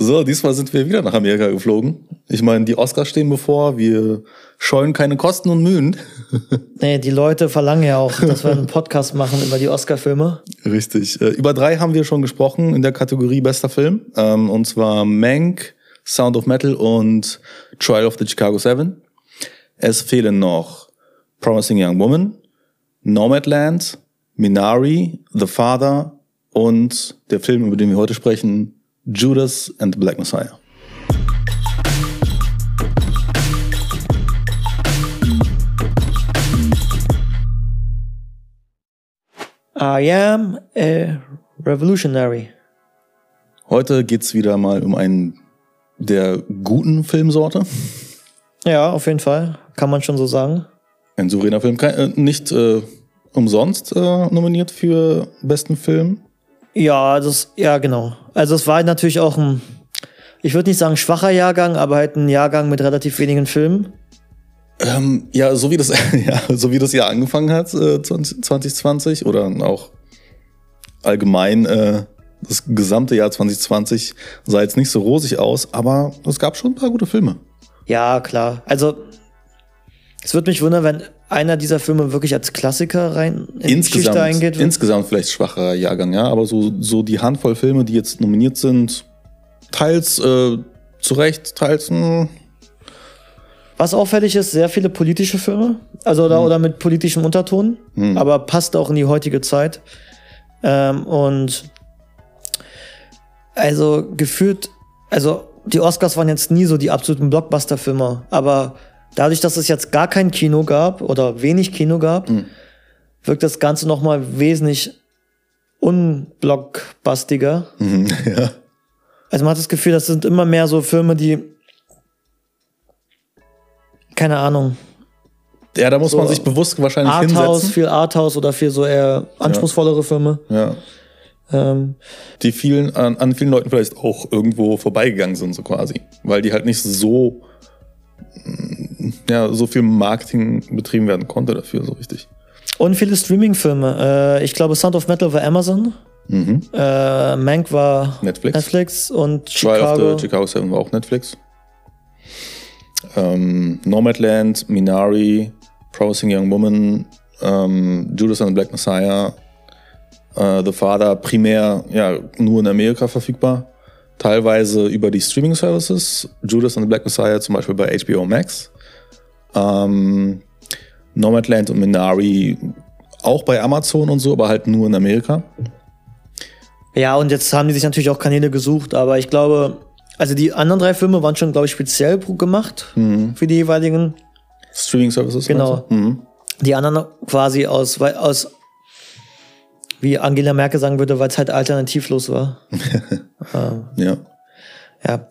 So, diesmal sind wir wieder nach Amerika geflogen. Ich meine, die Oscars stehen bevor, wir scheuen keine Kosten und Mühen. Nee, die Leute verlangen ja auch, dass wir einen Podcast machen über die Oscar-Filme. Richtig. Äh, Über drei haben wir schon gesprochen in der Kategorie bester Film. Ähm, Und zwar Mank, Sound of Metal und Trial of the Chicago Seven. Es fehlen noch Promising Young Woman, Nomadland, Minari, The Father und der Film, über den wir heute sprechen, Judas and the Black Messiah. I am a revolutionary. Heute geht's wieder mal um einen der guten Filmsorte. Ja, auf jeden Fall. Kann man schon so sagen. Ein souveräner Film, kein, äh, nicht äh, umsonst äh, nominiert für besten Film. Ja, das, ja, genau. Also es war natürlich auch ein, ich würde nicht sagen schwacher Jahrgang, aber halt ein Jahrgang mit relativ wenigen Filmen. Ähm, ja, so wie das, ja, so wie das Jahr angefangen hat, äh, 20, 2020 oder auch allgemein äh, das gesamte Jahr 2020 sah jetzt nicht so rosig aus, aber es gab schon ein paar gute Filme. Ja, klar. Also es würde mich wundern, wenn einer dieser Filme wirklich als Klassiker rein in die Geschichte Insgesamt, eingeht. insgesamt vielleicht schwacher Jahrgang, ja, aber so, so die Handvoll Filme, die jetzt nominiert sind, teils äh, zu Recht, teils hm, Was auffällig ist, sehr viele politische Filme, also oder, oder mit politischem Unterton, aber passt auch in die heutige Zeit. Ähm, und also gefühlt, also die Oscars waren jetzt nie so die absoluten Blockbuster-Filme, aber dadurch, dass es jetzt gar kein Kino gab oder wenig Kino gab, wirkt das Ganze nochmal wesentlich unblockbustiger. ja. Also man hat das Gefühl, das sind immer mehr so Filme, die keine Ahnung, ja, da muss So man sich bewusst wahrscheinlich Arthouse, hinsetzen. viel Arthouse oder viel so eher anspruchsvollere Filme. Ja. Ähm, die vielen, an, an vielen Leuten vielleicht auch irgendwo vorbeigegangen sind, so quasi. Weil die halt nicht so, mm, ja, so viel Marketing betrieben werden konnte dafür, so richtig. und viele Streaming-Filme. Äh, ich glaube, Sound of Metal war Amazon. Äh, Mank war Netflix. Netflix und Trial Chicago. of the Chicago 7 war auch Netflix. Ähm, Nomadland, Minari, Promising Young Woman, ähm, Judas and the Black Messiah, äh, The Father, primär ja, nur in Amerika verfügbar. Teilweise über die Streaming Services. Judas and the Black Messiah zum Beispiel bei HBO Max. Ähm, Nomadland und Minari auch bei Amazon und so, aber halt nur in Amerika. Ja, und jetzt haben die sich natürlich auch Kanäle gesucht, aber ich glaube, also die anderen drei Filme waren schon, glaube ich, speziell gemacht für die jeweiligen. Streaming Services. Genau. Mhm. Die anderen quasi aus, aus wie Angela Merkel sagen würde, weil es halt alternativlos war. Ja. Ja.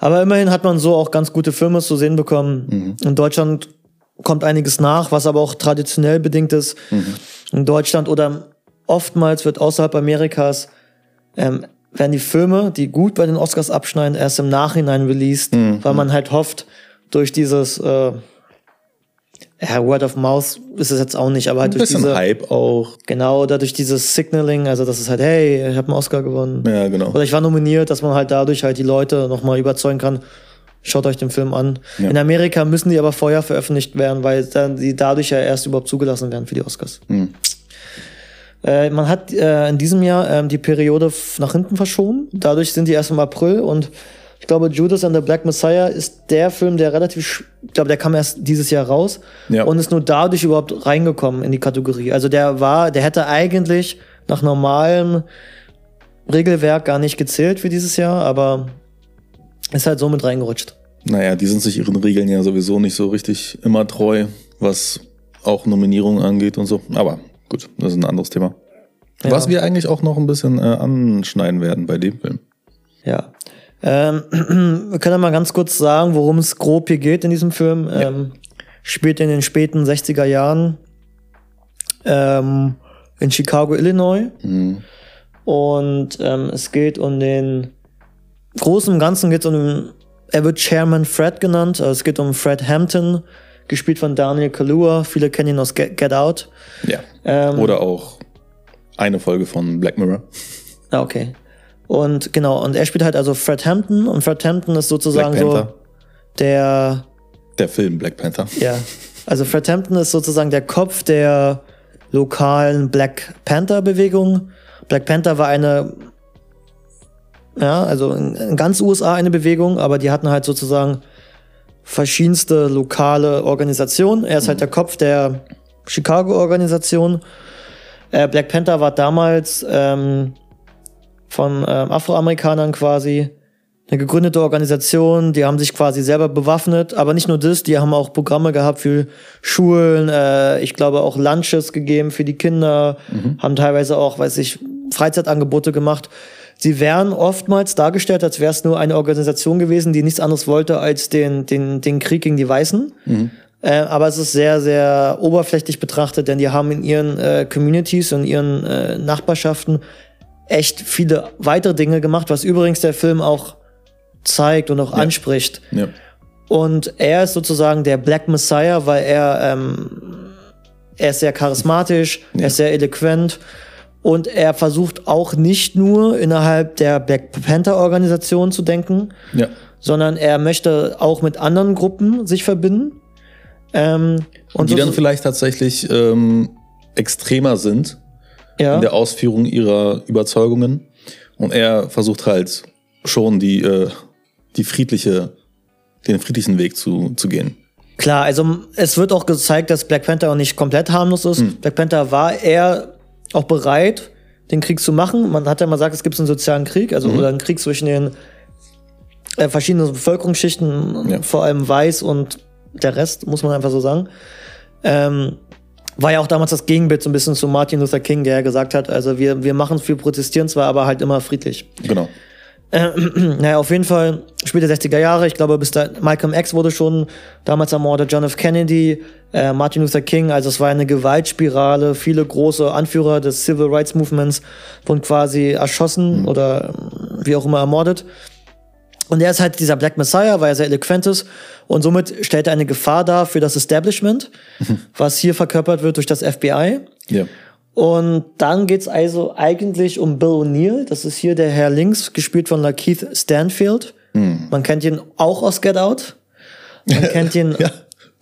Aber immerhin hat man so auch ganz gute Filme zu sehen bekommen. In Deutschland kommt einiges nach, was aber auch traditionell bedingt ist. In Deutschland oder oftmals wird außerhalb Amerikas ähm, werden die Filme, die gut bei den Oscars abschneiden, erst im Nachhinein released, weil man halt hofft, durch dieses äh, ja, Word of Mouth ist es jetzt auch nicht, aber halt durch diese Hype auch. genau oder durch dieses Signaling, also das ist halt, hey, ich habe einen Oscar gewonnen. Ja, genau. Oder ich war nominiert, dass man halt dadurch halt die Leute nochmal überzeugen kann, schaut euch den Film an. Ja. In Amerika müssen die aber vorher veröffentlicht werden, weil dann die dadurch ja erst überhaupt zugelassen werden für die Oscars. Hm. Äh, man hat äh, in diesem Jahr ähm, die Periode nach hinten verschoben. Dadurch sind die erst im April und ich glaube, Judas and the Black Messiah ist der Film, der relativ, ich glaube, der kam erst dieses Jahr raus Ja. und ist nur dadurch überhaupt reingekommen in die Kategorie. Also der war, der hätte eigentlich nach normalem Regelwerk gar nicht gezählt für dieses Jahr, aber ist halt so mit reingerutscht. Naja, die sind sich ihren Regeln ja sowieso nicht so richtig immer treu, was auch Nominierungen angeht und so. Aber gut, das ist ein anderes Thema. Ja. Was wir eigentlich auch noch ein bisschen äh, anschneiden werden bei dem Film. Ja. Ähm, wir können ja mal ganz kurz sagen, worum es grob hier geht in diesem Film. Ähm, spielt in den späten 60er Jahren ähm, in Chicago, Illinois. Und ähm, es geht um den Großen und Ganzen geht es um den, er wird Chairman Fred genannt. Also es geht um Fred Hampton, gespielt von Daniel Kaluuya. Viele kennen ihn aus Get, Get Out. Ja. Ähm, Oder auch eine Folge von Black Mirror. Ah, okay. Und genau, und er spielt halt also Fred Hampton und Fred Hampton ist sozusagen so der, Der Film Black Panther. ja, also Fred Hampton ist sozusagen der Kopf der lokalen Black Panther Bewegung. Black Panther war eine, ja, also in, in ganz USA eine Bewegung, aber die hatten halt sozusagen verschiedenste lokale Organisationen. Er ist halt der Kopf der Chicago-Organisation. Äh, Black Panther war damals ähm, von ähm, Afroamerikanern quasi eine gegründete Organisation, die haben sich quasi selber bewaffnet, aber nicht nur das, die haben auch Programme gehabt für Schulen, äh, ich glaube auch Lunches gegeben für die Kinder, haben teilweise auch, weiß ich, Freizeitangebote gemacht. Sie wären oftmals dargestellt, als wäre es nur eine Organisation gewesen, die nichts anderes wollte als den, den, den Krieg gegen die Weißen. Äh, aber es ist sehr, sehr oberflächlich betrachtet, denn die haben in ihren äh, Communities und ihren äh, Nachbarschaften echt viele weitere Dinge gemacht, was übrigens der Film auch zeigt und auch anspricht. Ja. Und er ist sozusagen der Black Messiah, weil er, ähm, er ist sehr charismatisch, er ist sehr eloquent und er versucht auch nicht nur innerhalb der Black Panther Organisation zu denken, ja. sondern er möchte auch mit anderen Gruppen sich verbinden. Ähm, und Die so, dann vielleicht tatsächlich ähm, extremer sind ja, in der Ausführung ihrer Überzeugungen. Und er versucht halt schon die, äh, die friedliche, den friedlichen Weg zu, zu gehen. Klar, also es wird auch gezeigt, dass Black Panther auch nicht komplett harmlos ist. Hm. Black Panther war eher auch bereit, den Krieg zu machen. Man hat ja mal gesagt, es gibt einen sozialen Krieg, Mhm. also oder einen Krieg zwischen den äh, verschiedenen Bevölkerungsschichten, Ja. vor allem weiß und der Rest, muss man einfach so sagen. Ähm, war ja auch damals das Gegenbild so ein bisschen zu Martin Luther King, der ja gesagt hat, also wir, wir machen viel protestieren zwar, aber halt immer friedlich. Genau. Naja, auf jeden Fall der 60er Jahre. Ich glaube, bis da Malcolm X wurde schon damals ermordet, John F. Kennedy, äh, Martin Luther King. Also es war eine Gewaltspirale. Viele große Anführer des Civil Rights Movements wurden quasi erschossen oder ähm, wie auch immer ermordet. Und er ist halt dieser Black Messiah, weil er sehr eloquent ist. Und somit stellt er eine Gefahr dar für das Establishment, was hier verkörpert wird durch das FBI. Ja. Und dann geht's also eigentlich um Bill O'Neill. Das ist hier der Herr links, gespielt von Lakeith Stanfield. Man kennt ihn auch aus Get Out. Man kennt ihn Ja,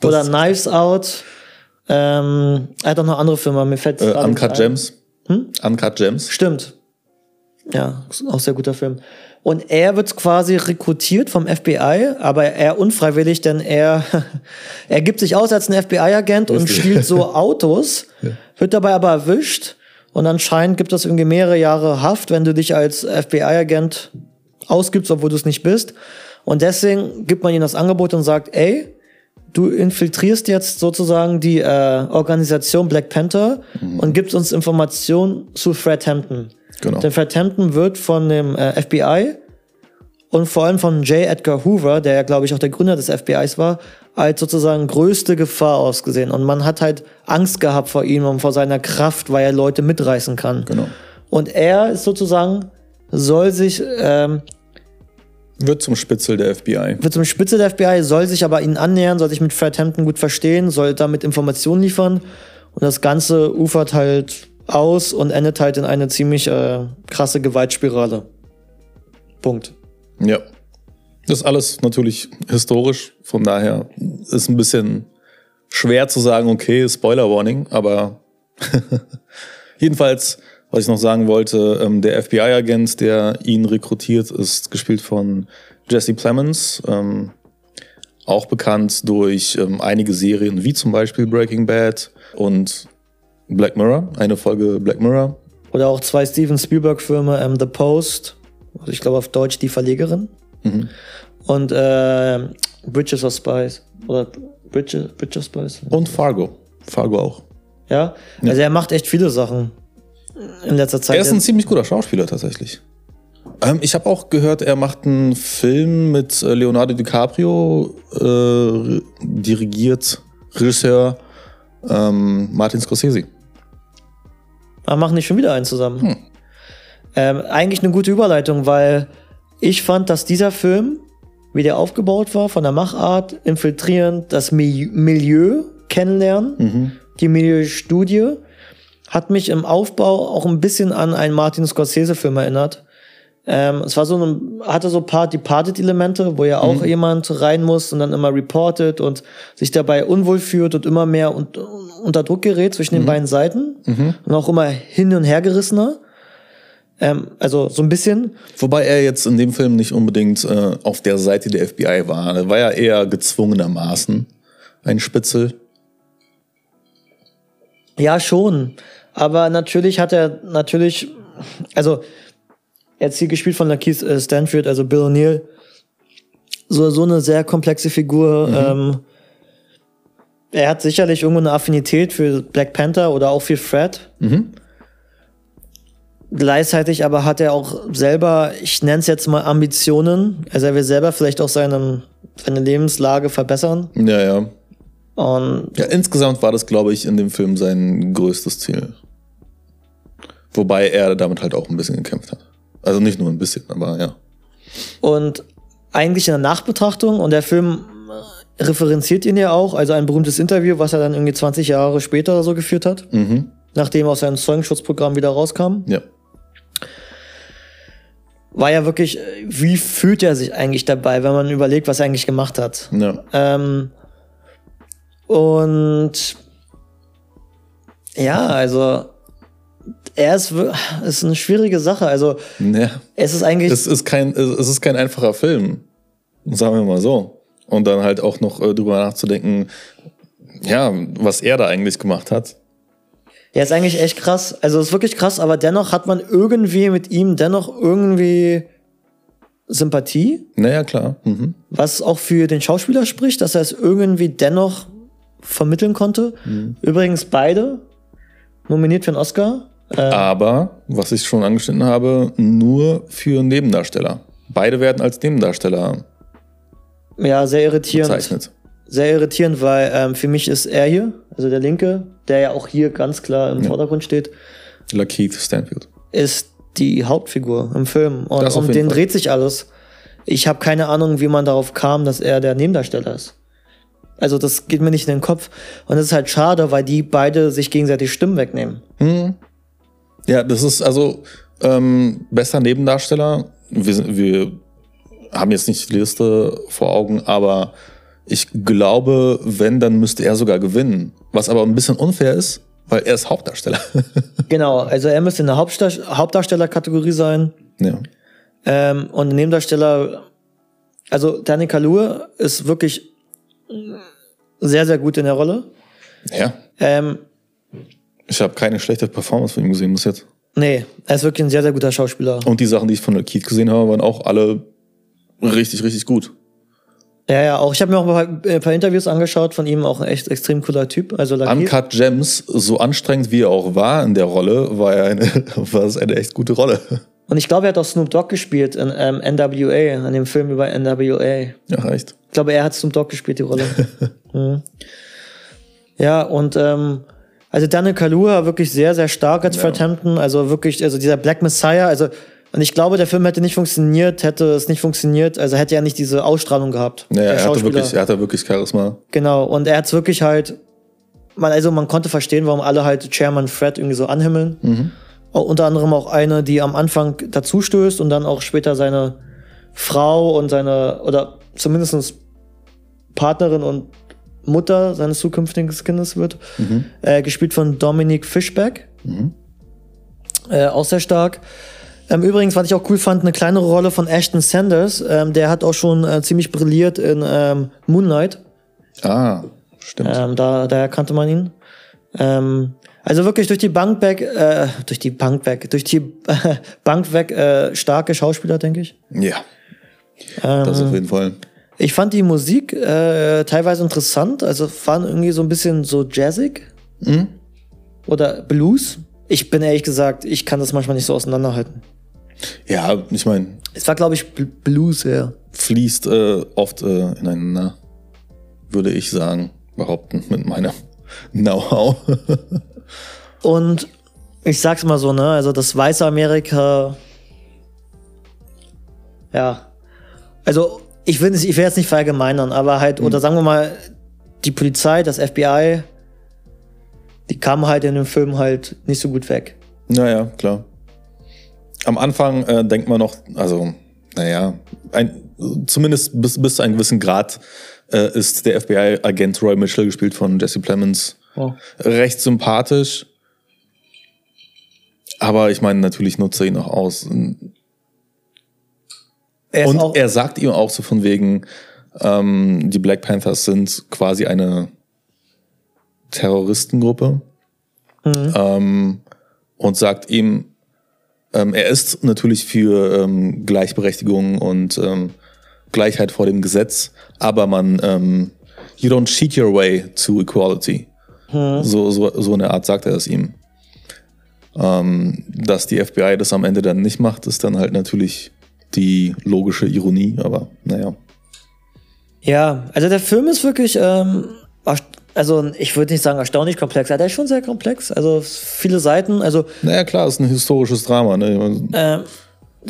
oder Knives Out. Ähm, er hat auch noch andere Filme, mir fällt Äh, Uncut. Gems. Uncut Gems. Stimmt. Ja, auch sehr guter Film. Und er wird quasi rekrutiert vom FBI, aber er unfreiwillig, denn er, er gibt sich aus als ein FBI-Agent und stiehlt so Autos, wird dabei aber erwischt. Und anscheinend gibt es irgendwie mehrere Jahre Haft, wenn du dich als FBI-Agent ausgibst, obwohl du es nicht bist. Und deswegen gibt man ihm das Angebot und sagt, ey, du infiltrierst jetzt sozusagen die äh, Organisation Black Panther und gibst uns Informationen zu Fred Hampton. Genau. Denn Fred Hampton wird von dem äh, FBI und vor allem von J. Edgar Hoover, der ja, glaube ich, auch der Gründer des FBIs war, als sozusagen größte Gefahr ausgesehen. Und man hat halt Angst gehabt vor ihm und vor seiner Kraft, weil er Leute mitreißen kann. Genau. Und er ist sozusagen, soll sich, ähm, Wird zum Spitzel der FBI. wird zum Spitze der FBI, soll sich aber ihnen annähern, soll sich mit Fred Hampton gut verstehen, soll damit Informationen liefern. Und das Ganze ufert halt aus und endet halt in eine ziemlich äh, krasse Gewaltspirale. Punkt. Ja. Das ist alles natürlich historisch, von daher ist ein bisschen schwer zu sagen, okay, Spoiler Warning, aber jedenfalls, was ich noch sagen wollte, ähm, der FBI-Agent, der ihn rekrutiert, ist gespielt von Jesse Plemons, ähm, auch bekannt durch ähm, einige Serien wie zum Beispiel Breaking Bad und Black Mirror, eine Folge Black Mirror. Oder auch zwei Steven Spielberg-Filme, ähm, The Post, also ich glaube auf Deutsch Die Verlegerin. Und äh, Bridges of Spies. Oder Bridges, Bridges of Spies. Und Fargo. Fargo auch. Ja? Also er macht echt viele Sachen in letzter Zeit. Er ist ein ziemlich guter Schauspieler tatsächlich. Ähm, ich habe auch gehört, er macht einen Film mit äh, Leonardo DiCaprio, äh, dirigiert Regisseur ähm, Martin Scorsese. Aber machen nicht schon wieder einen zusammen. Ähm, eigentlich eine gute Überleitung, weil ich fand, dass dieser Film, wie der aufgebaut war, von der Machart, infiltrieren, das Mi Milieu kennenlernen, die Milieustudie, hat mich im Aufbau auch ein bisschen an einen Martin Scorsese-Film erinnert. Ähm, es war so ein, hatte so paar Departed-Elemente, wo ja auch jemand rein muss und dann immer reportet und sich dabei unwohl fühlt und immer mehr und, unter Druck gerät zwischen den beiden Seiten und auch immer hin und her gerissener. Ähm, also so ein bisschen. Wobei er jetzt in dem Film nicht unbedingt äh, auf der Seite der FBI war. Er war ja eher gezwungenermaßen ein Spitzel. Ja, schon. Aber natürlich hat er natürlich, also jetzt hier gespielt von Lakeith äh, Stanfield, also Bill O'Neill, so, so eine sehr komplexe Figur. Ähm, er hat sicherlich irgendwo eine Affinität für Black Panther oder auch für Fred. Gleichzeitig aber hat er auch selber, ich nenne es jetzt mal Ambitionen. Also er will selber vielleicht auch seine, seine Lebenslage verbessern. Ja, ja. Und Ja, insgesamt war das, glaube ich, in dem Film sein größtes Ziel. Wobei er damit halt auch ein bisschen gekämpft hat. Also nicht nur ein bisschen, aber ja. Und eigentlich in der Nachbetrachtung, und der Film referenziert ihn ja auch, also ein berühmtes Interview, was er dann irgendwie 20 Jahre später so geführt hat, Mhm. nachdem er aus seinem Zeugenschutzprogramm wieder rauskam, Ja. war ja wirklich, äh, wie fühlt er sich eigentlich dabei, wenn man überlegt, was er eigentlich gemacht hat. Ja. Ähm, und ja, also er ist, ist eine schwierige Sache. Also ja. es ist eigentlich Es ist kein, es ist kein einfacher Film. Sagen wir mal so. Und dann halt auch noch äh, drüber nachzudenken, ja, was er da eigentlich gemacht hat. Ja, ist eigentlich echt krass. Also ist wirklich krass, aber dennoch hat man irgendwie mit ihm dennoch irgendwie Sympathie, Naja, klar. Mhm. was auch für den Schauspieler spricht, dass er es irgendwie dennoch vermitteln konnte. Übrigens beide nominiert für einen Oscar. Äh, Aber, was ich schon angeschnitten habe, nur für Nebendarsteller. Beide werden als Nebendarsteller ja, sehr irritierend. bezeichnet. Sehr irritierend, weil ähm, für mich ist er hier, also der Linke, der ja auch hier ganz klar im Vordergrund steht, Lakeith Stanfield. ist die Hauptfigur im Film. Und Das um den Fall. dreht sich alles. Ich habe keine Ahnung, wie man darauf kam, dass er der Nebendarsteller ist. Also das geht mir nicht in den Kopf. Und das ist halt schade, weil die beide sich gegenseitig Stimmen wegnehmen. Ja, das ist also ähm, bester Nebendarsteller. Wir, sind, wir haben jetzt nicht die Liste vor Augen, aber ich glaube, wenn, dann müsste er sogar gewinnen. Was aber ein bisschen unfair ist, weil er ist Hauptdarsteller. Genau, also er müsste in der Hauptdar Hauptdarstellerkategorie sein. ja. Ähm, und Nebendarsteller, also Danny Kaluuya ist wirklich sehr, sehr gut in der Rolle. ja. Ähm, Ich habe keine schlechte Performance von ihm gesehen bis jetzt. nee, er ist wirklich ein sehr, sehr guter Schauspieler. Und die Sachen, die ich von Lakeith gesehen habe, waren auch alle richtig, richtig gut. Ja, ja, auch ich habe mir auch ein paar, ein paar Interviews angeschaut von ihm, auch ein echt extrem cooler Typ. Also. Uncut Gems, so anstrengend wie er auch war in der Rolle, war, er eine, war es eine echt gute Rolle. Und ich glaube, er hat auch Snoop Dogg gespielt in ähm, NWA, an dem Film über NWA. Ja, reicht. Ich glaube, er hat Snoop Dogg gespielt, die Rolle. mhm. Ja, und ähm, also Daniel Kaluuya wirklich sehr, sehr stark als Fred Hampton. Also wirklich, also dieser Black Messiah, also und ich glaube, der Film hätte nicht funktioniert, hätte es nicht funktioniert, also hätte er nicht diese Ausstrahlung gehabt. Naja, er hatte, wirklich, er hatte wirklich Charisma. Genau, und er hat's wirklich halt, man, also man konnte verstehen, warum alle halt Chairman Fred irgendwie so anhimmeln. Auch unter anderem auch eine, die am Anfang dazu stößt und dann auch später seine Frau und seine, oder zumindest Partnerin und Mutter seines zukünftigen Kindes wird. Äh, gespielt von Dominic Fishback. Äh, auch sehr stark. Ähm, übrigens, was ich auch cool fand, eine kleinere Rolle von Ashton Sanders. Ähm, der hat auch schon äh, ziemlich brilliert in ähm, Moonlight. Ah, stimmt. Ähm, da, daher kannte man ihn. Ähm, also wirklich durch die Bank weg, äh, durch die Bank weg, durch die Bank weg äh, starke Schauspieler, denke ich. Ja. das auf jeden Fall. Ich fand die Musik äh, teilweise interessant, also waren irgendwie so ein bisschen so jazzig oder Blues. Ich bin ehrlich gesagt, ich kann das manchmal nicht so auseinanderhalten. Ja, ich meine, Es war, glaube ich, Bl- Blues, ja. fließt äh, oft äh, ineinander, würde ich sagen, behaupten, mit meinem Know-how. Und ich sag's mal so, ne, also das weiße Amerika, ja, also ich will, ich will jetzt nicht verallgemeinern, aber halt, oder sagen wir mal, die Polizei, das FBI, die kamen halt in dem Film halt nicht so gut weg. naja, klar. Am Anfang äh, denkt man noch, also, naja, ein, zumindest bis, bis zu einem gewissen Grad äh, ist der FBI-Agent Roy Mitchell, gespielt von Jesse Plemons, Oh. recht sympathisch. Aber ich meine, natürlich nutzt er ihn auch aus. Und Er ist auch, er sagt ihm auch so von wegen, ähm, die Black Panthers sind quasi eine Terroristengruppe. Ähm, und sagt ihm, ähm, er ist natürlich für ähm, Gleichberechtigung und ähm, Gleichheit vor dem Gesetz, aber man, ähm, you don't cheat your way to equality. So, so, so eine Art sagt er es ihm. Ähm, dass die FBI das am Ende dann nicht macht, ist dann halt natürlich die logische Ironie, aber naja. ja, also der Film ist wirklich, ähm, also ich würde nicht sagen erstaunlich komplex, aber der ist schon sehr komplex. Also viele Seiten, also Naja, klar, ist ein historisches Drama. Ne?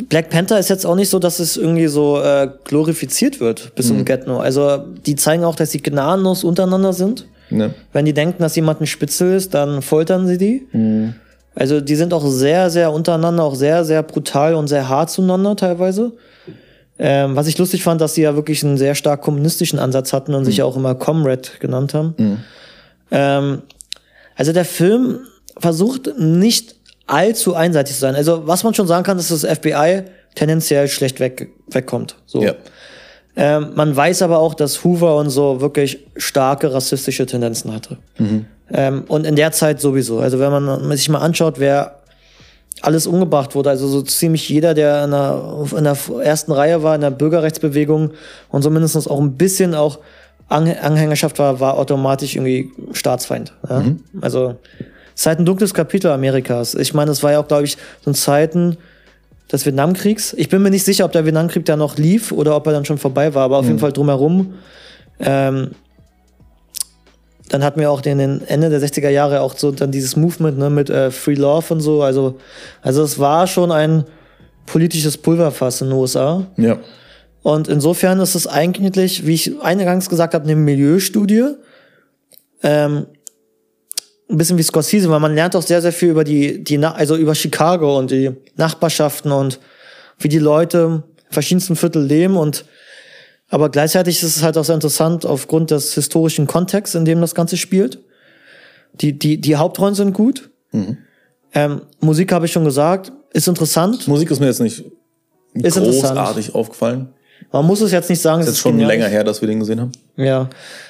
Black Panther ist jetzt auch nicht so, dass es irgendwie so äh, glorifiziert wird bis zum Get-No. Also die zeigen auch, dass sie gnadenlos untereinander sind. Ne? Wenn die denken, dass jemand ein Spitzel ist, dann foltern sie die. Also die sind auch sehr, sehr untereinander, auch sehr, sehr brutal und sehr hart zueinander teilweise. Ähm, was ich lustig fand, dass sie ja wirklich einen sehr stark kommunistischen Ansatz hatten und sich ja auch immer Comrade genannt haben. Ähm, also der Film versucht nicht allzu einseitig zu sein. Also was man schon sagen kann, ist, dass das FBI tendenziell schlecht weg, wegkommt. So. Ja. Ähm, man weiß aber auch, dass Hoover und so wirklich starke rassistische Tendenzen hatte. Ähm, und in der Zeit sowieso. Also wenn man sich mal anschaut, wer alles umgebracht wurde, also so ziemlich jeder, der in der, in der ersten Reihe war, in der Bürgerrechtsbewegung und so mindestens auch ein bisschen auch An Anhängerschaft war, war automatisch irgendwie Staatsfeind. Ja? Also es ist halt ein dunkles Kapitel Amerikas. Ich meine, es war ja auch, glaube ich, so in Zeiten des Vietnamkriegs. Ich bin mir nicht sicher, ob der Vietnamkrieg da noch lief oder ob er dann schon vorbei war, aber auf jeden Fall drumherum. Ähm, dann hatten wir auch den, den Ende der 60er Jahre auch so dann dieses Movement ne, mit äh, Free Love und so. Also, also es war schon ein politisches Pulverfass in den USA. Ja. Und insofern ist es eigentlich, wie ich eingangs gesagt habe, eine Milieustudie. Ähm, ein bisschen wie Scorsese, weil man lernt auch sehr, sehr viel über die, die, also über Chicago und die Nachbarschaften und wie die Leute in verschiedensten Viertel leben und aber gleichzeitig ist es halt auch sehr interessant aufgrund des historischen Kontexts, in dem das Ganze spielt. Die, die, die Hauptrollen sind gut. Ähm, Musik habe ich schon gesagt, ist interessant. Musik ist mir jetzt nicht Ist interessant. großartig aufgefallen. Man muss es jetzt nicht sagen, es Ist ist jetzt schon genial. länger her, dass wir den gesehen haben. Ja.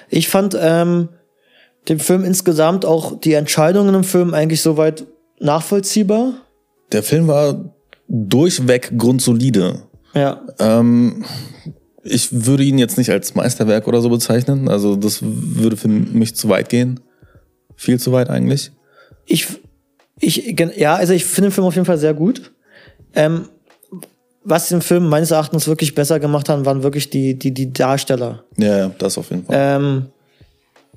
Ich fand ähm, den Film insgesamt auch die Entscheidungen im Film eigentlich soweit nachvollziehbar. Der Film war durchweg grundsolide. Ja. Ähm, ich würde ihn jetzt nicht als Meisterwerk oder so bezeichnen. Also das würde für mich zu weit gehen. Viel zu weit eigentlich. Ich, ich, ja, also ich finde den Film auf jeden Fall sehr gut. Ähm, was den Film meines Erachtens wirklich besser gemacht haben, waren wirklich die, die, die Darsteller. Ja, ja, das auf jeden Fall. Ähm,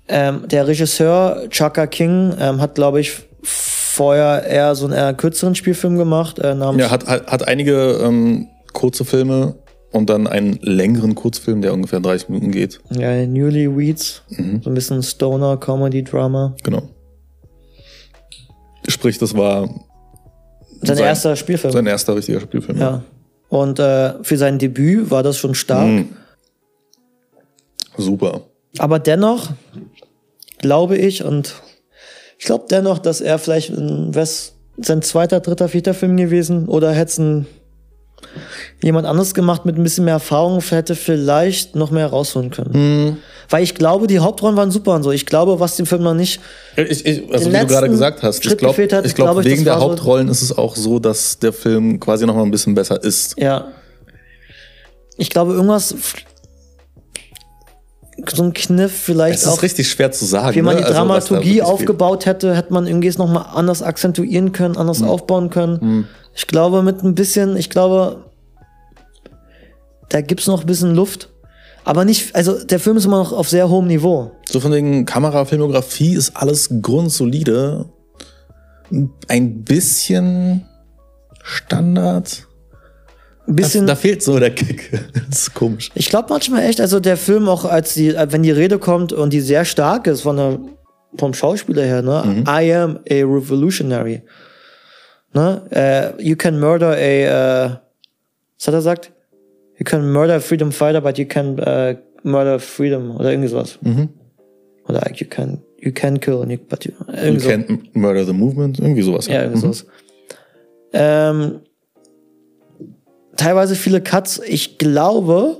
ähm, der Regisseur Chaka King ähm, hat, glaube ich, vorher eher so einen eher kürzeren Spielfilm gemacht, äh, namens ja, hat, hat, hat einige ähm, kurze Filme und dann einen längeren Kurzfilm, der ungefähr 30 Minuten geht. ja, Newly Weeds, so ein bisschen Stoner Comedy Drama. Genau. Sprich, das war Sein, Sein- erster Spielfilm. sein erster richtiger Spielfilm. ja. Und äh, für sein Debüt war das schon stark. Mhm. Super. Aber dennoch glaube ich und ich glaube dennoch, dass er vielleicht ein, sein zweiter, dritter, vierter Film gewesen oder hätte es ein jemand anderes gemacht mit ein bisschen mehr Erfahrung, hätte vielleicht noch mehr rausholen können. Mhm. Weil ich glaube, die Hauptrollen waren super und so. Ich glaube, was dem Film noch nicht. Ich, ich, also wie du gerade gesagt hast, Schritt ich glaube, hat, ich glaub, glaub wegen der war so- Hauptrollen ist es auch so, dass der Film quasi noch mal ein bisschen besser ist. Ja. Ich glaube, irgendwas. So ein Kniff vielleicht Es auch. ist richtig schwer zu sagen. wie man ne? die Also, Dramaturgie wirklich aufgebaut hätte, hätte man irgendwie es nochmal anders akzentuieren können, anders Hm. aufbauen können. Ich glaube, mit ein bisschen, ich glaube, da gibt's noch ein bisschen Luft. Aber nicht, also der Film ist immer noch auf sehr hohem Niveau. So von wegen Kamera, Filmografie ist alles grundsolide. Ein bisschen Standard. Ein Das, bisschen. da fehlt so der Kick. Das ist komisch. Ich glaube manchmal echt, also der Film auch als die, wenn die Rede kommt und die sehr stark ist von der, vom Schauspieler her, ne? Mhm. I am a revolutionary. Ne? Äh, you can murder a, äh, was hat er gesagt? You can murder a freedom fighter, but you can äh, murder freedom oder irgendwie sowas. Oder like, you can, you can kill, but you, You so. can't murder the movement, irgendwie sowas. Ja, irgendwie sowas. Ähm, teilweise viele Cuts. Ich glaube,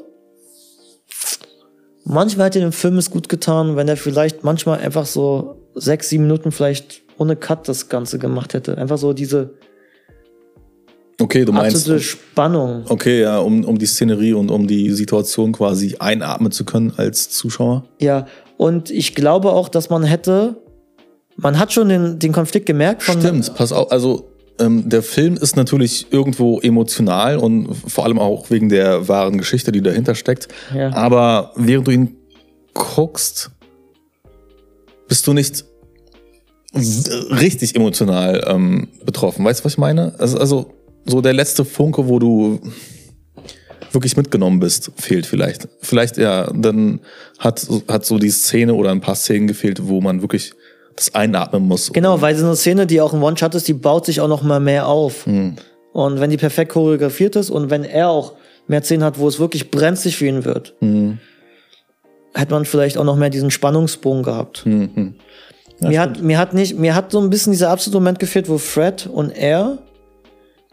manchmal hätte dem Film es gut getan, wenn er vielleicht manchmal einfach so sechs, sieben Minuten vielleicht ohne Cut das Ganze gemacht hätte. Einfach so diese Okay, du meinst. absolute Spannung. Okay, ja, um, um die Szenerie und um die Situation quasi einatmen zu können als Zuschauer. Ja, und ich glaube auch, dass man hätte, man hat schon den, den Konflikt gemerkt von, Stimmt, pass auf, also ähm, der Film ist natürlich irgendwo emotional und vor allem auch wegen der wahren Geschichte, die dahinter steckt. Ja. Aber während du ihn guckst, bist du nicht richtig emotional ähm, betroffen. Weißt du, was ich meine? Also, also so der letzte Funke, wo du wirklich mitgenommen bist, fehlt vielleicht. Vielleicht, ja, dann hat, hat so die Szene oder ein paar Szenen gefehlt, wo man wirklich das einatmen muss. Genau, weil so eine Szene, die auch ein One-Shot ist, die baut sich auch noch mal mehr auf. Hm. Und wenn die perfekt choreografiert ist und wenn er auch mehr Szenen hat, wo es wirklich brenzlig für ihn wird, Hm. hätte man vielleicht auch noch mehr diesen Spannungsbogen gehabt. Hm, mir, hat, mir hat nicht, mir hat so ein bisschen dieser absolute Moment gefehlt, wo Fred und er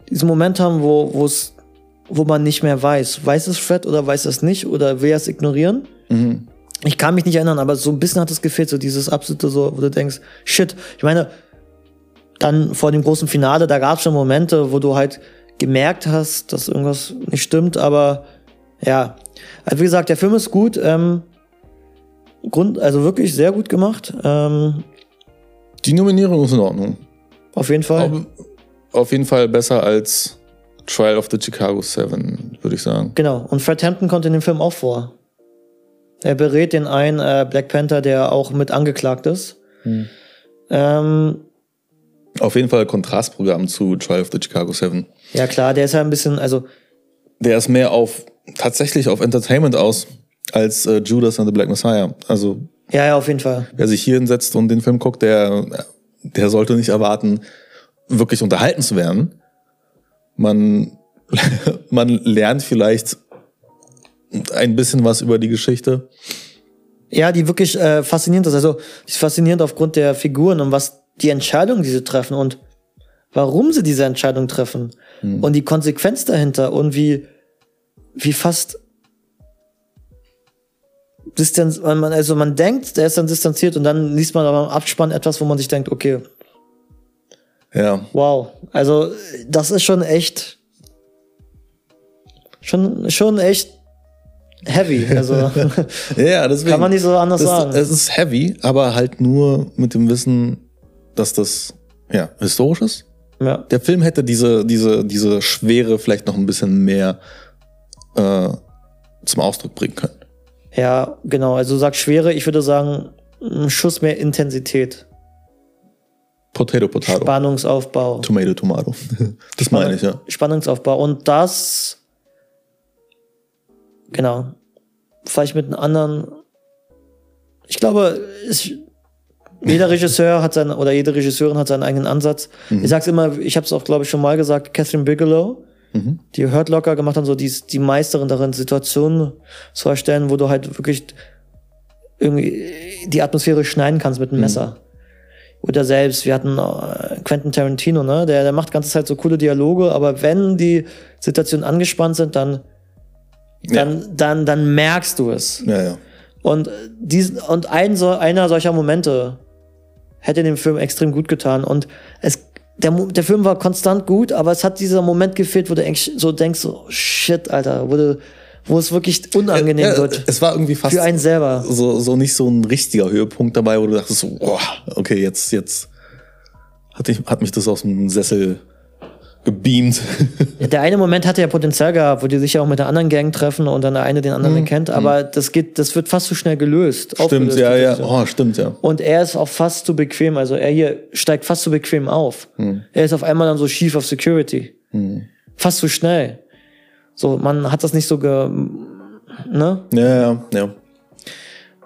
diesen Moment haben, wo, wo es, wo man nicht mehr weiß. Weiß es Fred oder weiß es nicht? Oder will er es ignorieren? Mhm. Ich kann mich nicht erinnern, aber so ein bisschen hat es gefehlt, so dieses absolute, so, wo du denkst, shit, ich meine, dann vor dem großen Finale, da gab es schon Momente, wo du halt gemerkt hast, dass irgendwas nicht stimmt, aber ja. Also wie gesagt, der Film ist gut, ähm, Grund, also wirklich sehr gut gemacht. Ähm, Die Nominierung ist in Ordnung. auf jeden Fall. Aber auf jeden Fall besser als Trial of the Chicago Seven, würde ich sagen. Genau. Und Fred Hampton kommt in dem Film auch vor. Er berät den einen äh, Black Panther, der auch mit angeklagt ist. Ähm, Auf jeden Fall Kontrastprogramm zu Trial of the Chicago Seven. ja klar, der ist ja ein bisschen, also Der ist mehr auf tatsächlich auf Entertainment aus als äh, Judas and the Black Messiah. Also ja, ja, auf jeden Fall. wer sich hier hinsetzt und den Film guckt, der, der sollte nicht erwarten, wirklich unterhalten zu werden. Man, man lernt vielleicht ein bisschen was über die Geschichte. Ja, die wirklich äh, faszinierend ist. Also, die ist faszinierend aufgrund der Figuren und was die Entscheidungen, die sie treffen und warum sie diese Entscheidung treffen und die Konsequenz dahinter und wie, wie fast distanz, man, also man denkt, der ist dann distanziert und dann liest man aber im Abspann etwas, wo man sich denkt, okay, Ja, wow, also das ist schon echt, schon, schon echt heavy. Also ja deswegen. kann man nicht so anders das, sagen. Es ist heavy, aber halt nur mit dem Wissen, dass das ja historisch ist. ja. Der Film hätte diese, diese, diese Schwere vielleicht noch ein bisschen mehr äh, zum Ausdruck bringen können. Ja, genau. Also sagst Schwere, ich würde sagen, ein Schuss mehr Intensität. Potato, Potato. Spannungsaufbau. Tomato, Tomato. Das meine ich, ja. Spannungsaufbau. Und das, genau. Vielleicht mit einem anderen. Ich glaube, es, jeder Regisseur hat seinen, oder jede Regisseurin hat seinen eigenen Ansatz. Ich sag's immer, ich habe es auch, glaube ich, schon mal gesagt, Catherine Bigelow, die Hurt Locker gemacht hat, so die, die Meisterin darin, Situationen zu erstellen, wo du halt wirklich irgendwie die Atmosphäre schneiden kannst mit einem Messer. Oder selbst, wir hatten äh, Quentin Tarantino, ne? Der, der macht die ganze Zeit so coole Dialoge, aber wenn die Situationen angespannt sind, dann, dann, dann, dann merkst du es. Ja, ja. Und diesen, und ein, so, einer solcher Momente hätte dem Film extrem gut getan. Und es, der, der Film war konstant gut, aber es hat dieser Moment gefehlt, wo du eigentlich so denkst, so, shit, Alter, wo, du, wo es wirklich unangenehm ja, wird. Es war irgendwie fast Für einen selber. so, so nicht so ein richtiger Höhepunkt dabei, wo du dachtest so, boah, okay, jetzt, jetzt hat, ich, hat mich das aus dem Sessel gebeamt. Der eine Moment hatte ja Potenzial gehabt, wo die sich ja auch mit der anderen Gang treffen und dann der eine den anderen kennt, aber das geht, das wird fast zu schnell gelöst. Mhm. stimmt, ja, ja. Oh, stimmt, ja. Und er ist auch fast zu bequem. Also er hier steigt fast zu bequem auf. Hm. Er ist auf einmal dann so Chief of Security. Fast zu schnell. So, man hat das nicht so ge, ne? Ja, ja, ja.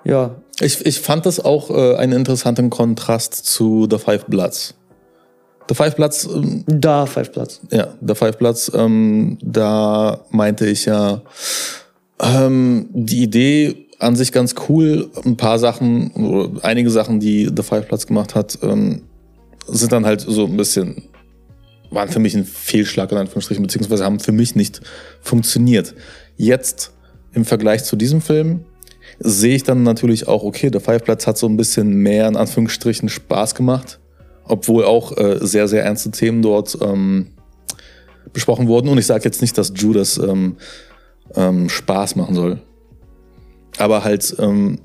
Ja. Ich, ich fand das auch äh, einen interessanten Kontrast zu The Five Bloods. The Five Platz, ähm, Da, Five Platz. ja, The Five Platz, ähm, da meinte ich ja, ähm, die Idee an sich ganz cool. Ein paar Sachen, einige Sachen, die The Five Platz gemacht hat, ähm, sind dann halt so ein bisschen, waren für mich ein Fehlschlag in Anführungsstrichen, beziehungsweise haben für mich nicht funktioniert. Jetzt im Vergleich zu diesem Film sehe ich dann natürlich auch, okay, der Five Platz hat so ein bisschen mehr in Anführungsstrichen Spaß gemacht, obwohl auch äh, sehr, sehr ernste Themen dort ähm, besprochen wurden. Und ich sage jetzt nicht, dass Judas ähm, ähm, Spaß machen soll. Aber halt, ähm,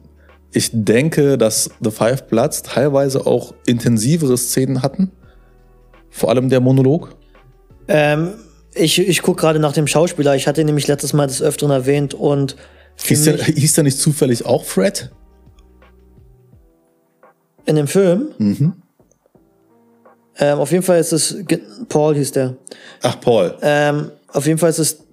ich denke, dass The Five Bloods teilweise auch intensivere Szenen hatten. Vor allem der Monolog. Ähm, ich ich gucke gerade nach dem Schauspieler. Ich hatte ihn nämlich letztes Mal des Öfteren erwähnt und Hieß der, hieß der nicht zufällig auch Fred? in dem Film, Mhm. Ähm, auf jeden Fall ist es, Paul hieß der. Ach, Paul. Ähm, auf jeden Fall ist es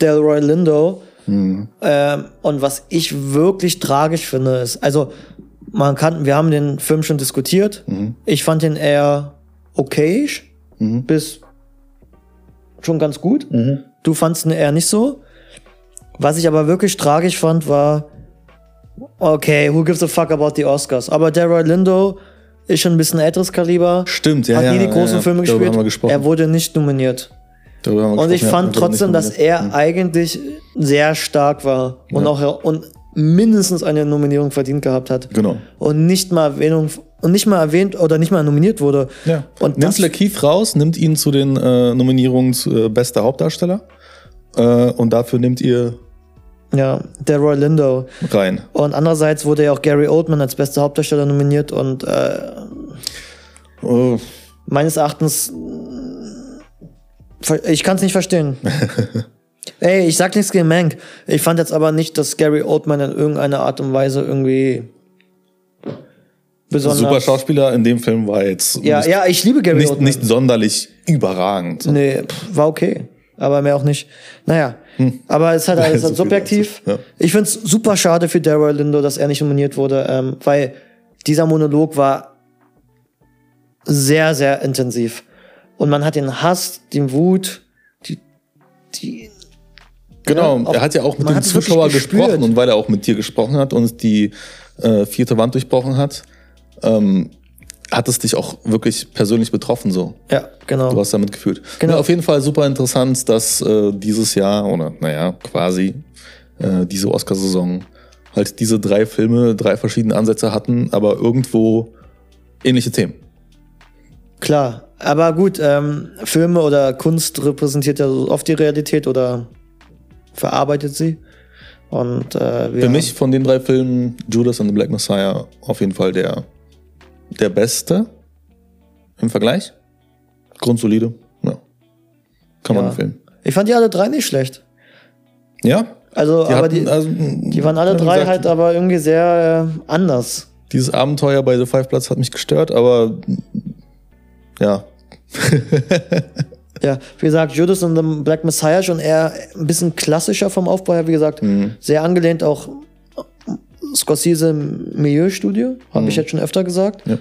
Delroy Lindo. Mhm. Ähm, und was ich wirklich tragisch finde, ist, also man kann, wir haben den Film schon diskutiert. Mhm. Ich fand den eher okayisch bis schon ganz gut. Mhm. Du fandst ihn eher nicht so. Was ich aber wirklich tragisch fand, war, okay, who gives a fuck about the Oscars? Aber Delroy Lindo ist schon ein bisschen älteres Kaliber. Stimmt, ja, hat ja. nie die großen ja, Filme gespielt. Er wurde nicht nominiert. Und ich fand trotzdem, dass er eigentlich sehr stark war und auch und mindestens eine Nominierung verdient gehabt hat. Genau. Und nicht mal Erwähnung und nicht mal erwähnt oder nicht mal nominiert wurde. Ja. Und nimmt Lakeith raus, nimmt ihn zu den äh, Nominierungen zu, äh, bester Hauptdarsteller. Äh, und dafür nimmt ihr ja, der Roy Lindo. rein. Und andererseits wurde ja auch Gary Oldman als bester Hauptdarsteller nominiert und äh, Oh, meines Erachtens ich kann es nicht verstehen. Ey, ich sag nichts gegen Mank. Ich fand jetzt aber nicht, dass Gary Oldman in irgendeiner Art und Weise irgendwie besonders. super Schauspieler in dem Film war jetzt Ja, nicht, ja, ich liebe Gary nicht, Oldman. nicht sonderlich überragend. Nee, pff, war okay. Aber mehr auch nicht. Naja. Aber es ist halt alles So subjektiv. ja. Ich find's super schade für Daryl Lindo, dass er nicht nominiert wurde, ähm, weil dieser Monolog war sehr, sehr intensiv. Und man hat den Hass, den Wut, die, die, Genau, Ja, auch- er hat ja auch mit dem Zuschauer gesprochen und weil er auch mit dir gesprochen hat und die äh, vierte Wand durchbrochen hat, ähm, hat es dich auch wirklich persönlich betroffen so. ja, genau. Du hast damit gefühlt. Genau. Ja, auf jeden Fall super interessant, dass äh, dieses Jahr, oder naja, quasi äh, diese Oscarsaison halt diese drei Filme, drei verschiedene Ansätze hatten, aber irgendwo ähnliche Themen. Klar. Aber gut, ähm, Filme oder Kunst repräsentiert ja oft die Realität oder verarbeitet sie. Und äh, Für mich von den drei Filmen Judas and the Black Messiah auf jeden Fall der, der beste im Vergleich. Grundsolide. Ja. Kann man Ja. empfehlen. Ich fand die alle drei nicht schlecht. Ja, Also, die, aber hatten, die, also, die waren alle drei gesagt, halt aber irgendwie sehr äh, anders. Dieses Abenteuer bei The Five Platz hat mich gestört, aber ja, Ja, wie gesagt, Judas und the Black Messiah schon eher ein bisschen klassischer vom Aufbau her, wie gesagt, sehr angelehnt auch Scorsese Milieustudio, habe ich jetzt schon öfter gesagt. Ja.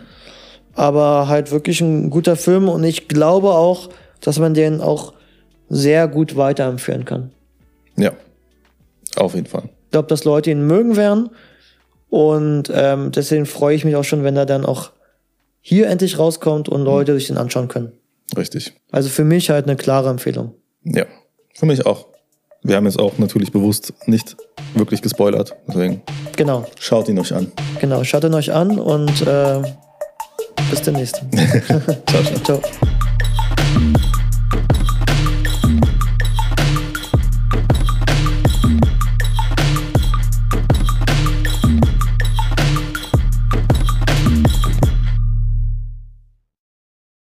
Aber halt wirklich ein guter Film und ich glaube auch, dass man den auch sehr gut weiterempfehlen kann. ja, auf jeden Fall. Ich glaube, dass Leute ihn mögen werden und ähm, deswegen freue ich mich auch schon, wenn er dann auch hier endlich rauskommt und Leute sich den anschauen können. Richtig. Also für mich halt eine klare Empfehlung. Ja, für mich auch. Wir haben jetzt auch natürlich bewusst nicht wirklich gespoilert, deswegen genau. Schaut ihn euch an. Genau, schaut ihn euch an und äh, bis demnächst. ciao, ciao. ciao.